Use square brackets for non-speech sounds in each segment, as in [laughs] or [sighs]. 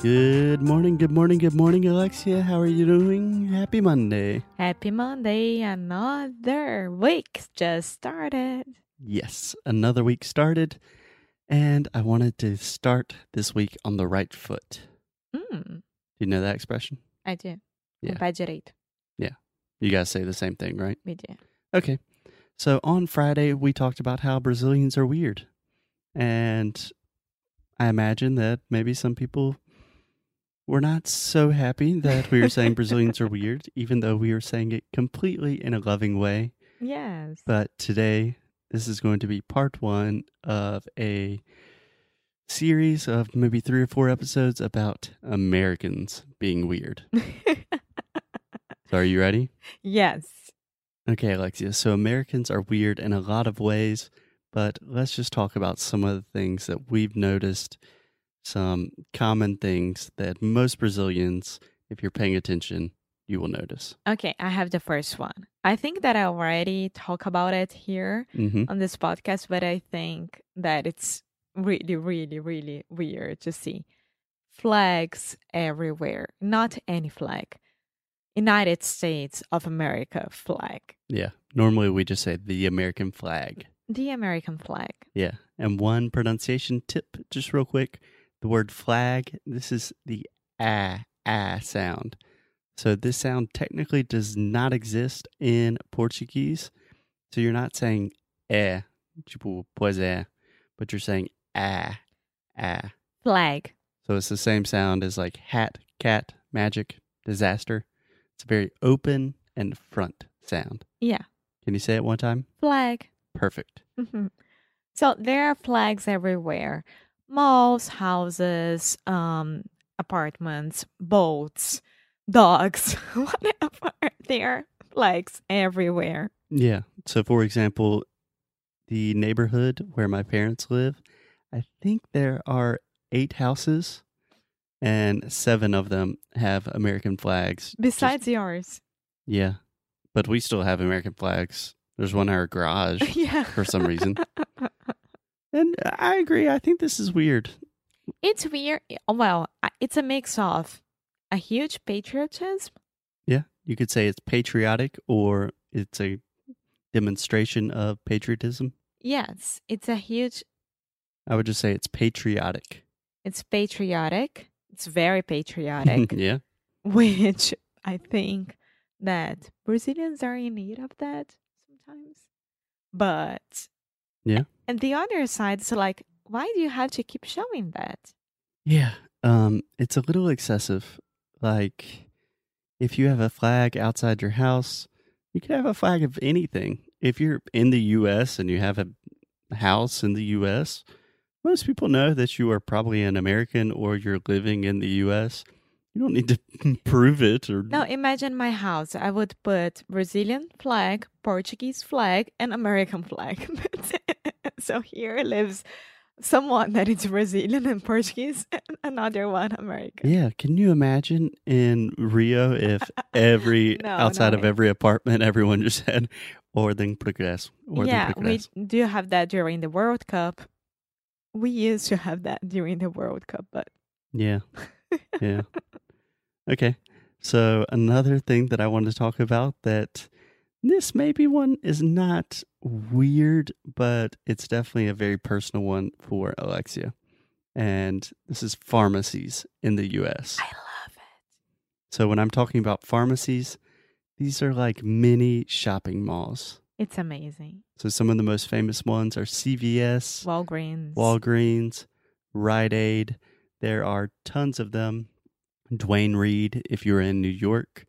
Good morning, good morning, good morning, Alexia. How are you doing? Happy Monday. Happy Monday. Another week just started. Yes, another week started, and I wanted to start this week on the right foot. Mm, Do you know that expression? I do. Yeah. Pé direito. You guys say the same thing, right? We do. Okay. So on Friday, we talked about how Brazilians are weird. And I imagine that maybe some people were not so happy that we were saying Brazilians are weird, even though we were saying it completely in a loving way. Yes. But today, this is going to be part one of a series of maybe three or four episodes about Americans being weird. [laughs] So, are you ready? yes. Okay, Alexia. So, Americans are weird in a lot of ways, but let's just talk about some of the things that we've noticed, some common things that most Brazilians, if you're paying attention, you will notice. Okay, I have the first one. I think that I already talk about it here hmm on this podcast, but I think that it's really, really, really weird to see flags everywhere. Not any flag. United States of America flag. Yeah. Normally, we just say the American flag. The American flag. Yeah. And one pronunciation tip, just real quick the word flag, this is the ah, ah sound. So this sound technically does not exist in Portuguese. So you're not saying é, tipo, pois but you're saying ah, ah. Flag. So it's the same sound as like hat, cat, magic, disaster. It's a very open and front sound. Yeah. Can you say it one time? Flag. Perfect. Mhm. So there are flags everywhere malls, houses, um, apartments, boats, dogs, [laughs] whatever. There are flags everywhere. Yeah. So, for example, the neighborhood where my parents live, I think there are eight houses, and seven of them have American flags. Just- Besides yours. yeah. But we still have American flags. There's one in our garage [laughs] yeah. for some reason. [laughs] And I agree. I think this is weird. It's weird. Well, it's a mix of a huge patriotism. Yeah. You could say it's patriotic or it's a demonstration of patriotism. Yes, it's a huge, I would just say it's patriotic. it's patriotic. It's very patriotic. [laughs] yeah. which I think that Brazilians are in need of that sometimes. But Yeah. And the other side is like, why do you have to keep showing that? Yeah. Um, it's a little excessive. Like, if you have a flag outside your house, you could have a flag of anything. If you're in the U.S. and you have a house in the U.S., most people know that you are probably an American or you're living in the U.S. You don't need to [laughs] prove it or. Now imagine my house. I would put Brazilian flag, Portuguese flag, and American flag. [laughs] That's it. [laughs] so here lives someone that is Brazilian and Portuguese, [laughs] and another one American. Yeah, can you imagine in Rio if every [laughs] No, outside no of every apartment everyone just had Ordem Progresso, Ordem yeah, we do have that during the World Cup. We used to have that during the World Cup, but Yeah. Yeah. okay. So another thing that I wanted to talk about that this maybe one is not weird, but it's definitely a very personal one for Alexia. And this is pharmacies in the US. I love it. So when I'm talking about pharmacies, these are like mini shopping malls. It's amazing. So some of the most famous ones are CVS, Walgreens. Walgreens, Rite Aid. There are tons of them. Duane Reade, if you're in New York.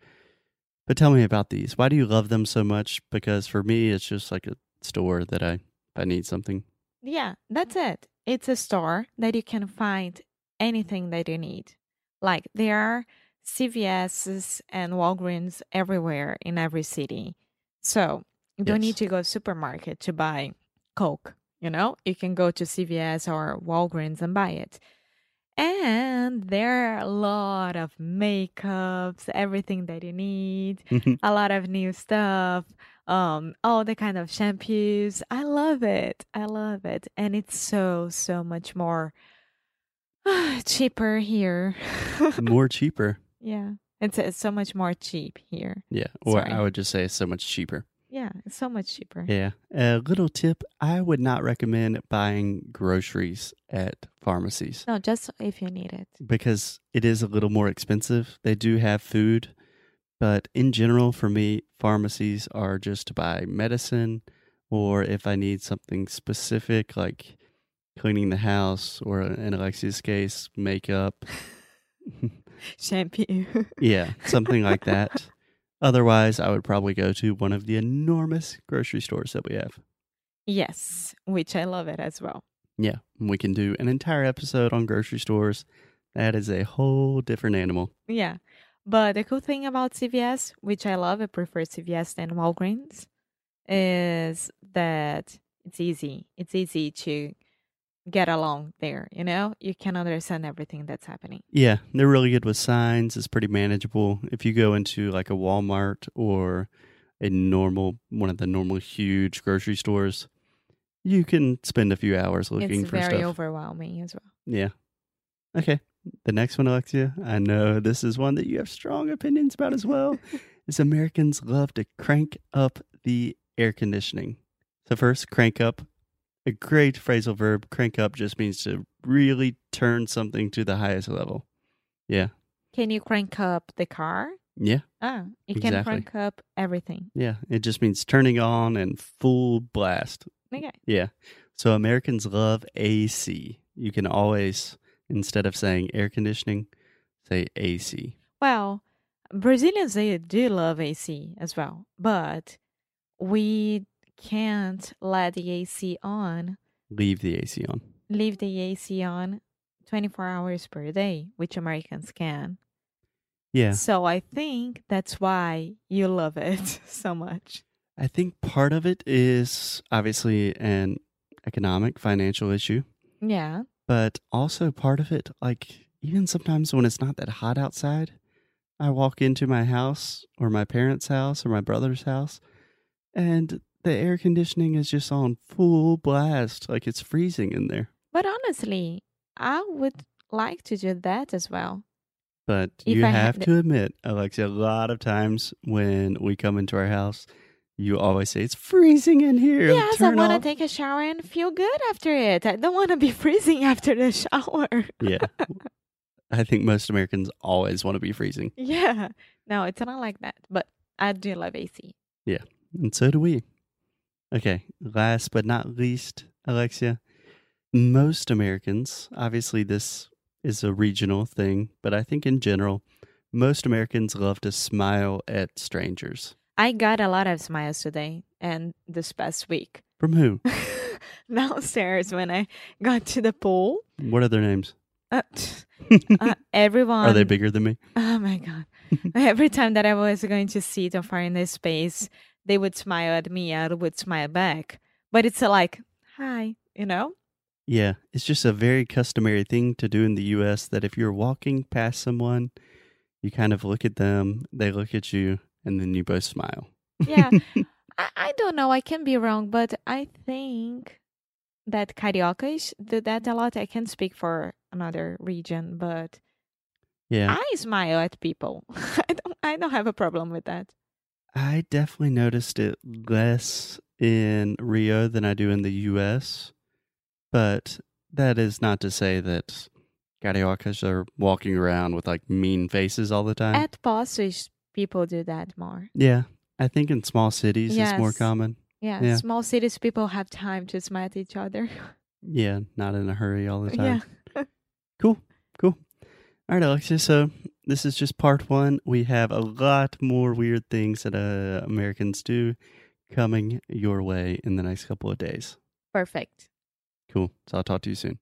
But tell me about these. Why do you love them so much? Because for me, it's just like a store that I, I need something. Yeah, that's it. it's a store that you can find anything that you need. Like there are CVS's and Walgreens everywhere in every city. So you don't need to go to supermarket to buy Coke. You know, you can go to CVS or Walgreens and buy it. And there are a lot of makeups, everything that you need, a lot of new stuff, um, all the kind of shampoos. I love it. I love it. And it's so, so much more [sighs] cheaper here. [laughs] More cheaper. yeah. It's, it's so much more cheap here. Yeah. Or Sorry. I would just say so much cheaper. Yeah, it's so much cheaper. Yeah. A little tip I would not recommend buying groceries at pharmacies No, just if you need it. because it is a little more expensive. They do have food, but in general, for me, pharmacies are just to buy medicine or if I need something specific like cleaning the house or in Alexia's case, makeup. [laughs] Shampoo. [laughs] yeah, something like that. Otherwise, I would probably go to one of the enormous grocery stores that we have. yes, which I love it as well. Yeah, we can do an entire episode on grocery stores. That is a whole different animal. Yeah. But the cool thing about CVS, which I love, I prefer CVS than Walgreens, is that it's easy. It's easy to get along there, you know? You can understand everything that's happening. Yeah, they're really good with signs. It's pretty manageable. If you go into like a Walmart or a normal one of the normal huge grocery stores, you can spend a few hours looking it's for very stuff. overwhelming as well. Yeah. Okay. The next one, Alexia, I know this is one that you have strong opinions about as well. [laughs] is Americans love to crank up the air conditioning. So first, crank up. A great phrasal verb. Crank up just means to really turn something to the highest level. Yeah. Can you crank up the car? Yeah. Ah, you can Exactly. crank up everything. Yeah. It just means turning on and full blast. Okay. Yeah. So Americans love AC. You can always, instead of saying air conditioning, say AC. Well, Brazilians they do love AC as well, but we can't let the AC on, Leave the AC on. leave the AC on 24 hours per day, which Americans can. Yeah. So I think that's why you love it [laughs] so much. I think part of it is obviously an economic, financial issue, Yeah. but also part of it, like even sometimes when it's not that hot outside, I walk into my house or my parents' house or my brother's house, and the air conditioning is just on full blast, like it's freezing in there. But honestly, I would like to do that as well. But If you I have to admit, Alexia, a lot of times when we come into our house, you always say, It's freezing in here. yes, I want to take a shower and feel good after it. I don't want to be [laughs] freezing after the shower. yeah. I think most Americans always want to be freezing. Yeah. No, it's not like that. But I do love AC. Yeah. And so do we. Okay. Last but not least, Alexia, most Americans, obviously, this is a regional thing, but I think in general, most Americans love to smile at strangers. I got a lot of smiles today and this past week. From who? [laughs] Downstairs when I got to the pool, What are their names? uh, [laughs] uh, [laughs] everyone. are they bigger than me? Oh my god! Every time that I was going to sit or find a space, they would smile at me. I would smile back. But it's uh, like, hi, you know? Yeah, it's just a very customary thing to do in the US that if you're walking past someone, you kind of look at them, they look at you, and then you both smile. Yeah. [laughs] I, I don't know. I can be wrong, but I think that cariocas do that a lot. I can speak for another region, but yeah. I smile at people. [laughs] I don't. I don't have a problem with that. I definitely noticed it less in Rio than I do in the US. But that is not to say that cariocas are walking around with like mean faces all the time. At Poços, people do that more. yeah. I think in small cities it's more common. Yeah, Yeah. small cities, people have time to smile at each other. Yeah, not in a hurry all the [laughs] time. yeah. Cool. Cool. All right, Alexia. So this is just part one. We have a lot more weird things that uh, Americans do coming your way in the next couple of days. Perfect. Cool. So I'll talk to you soon.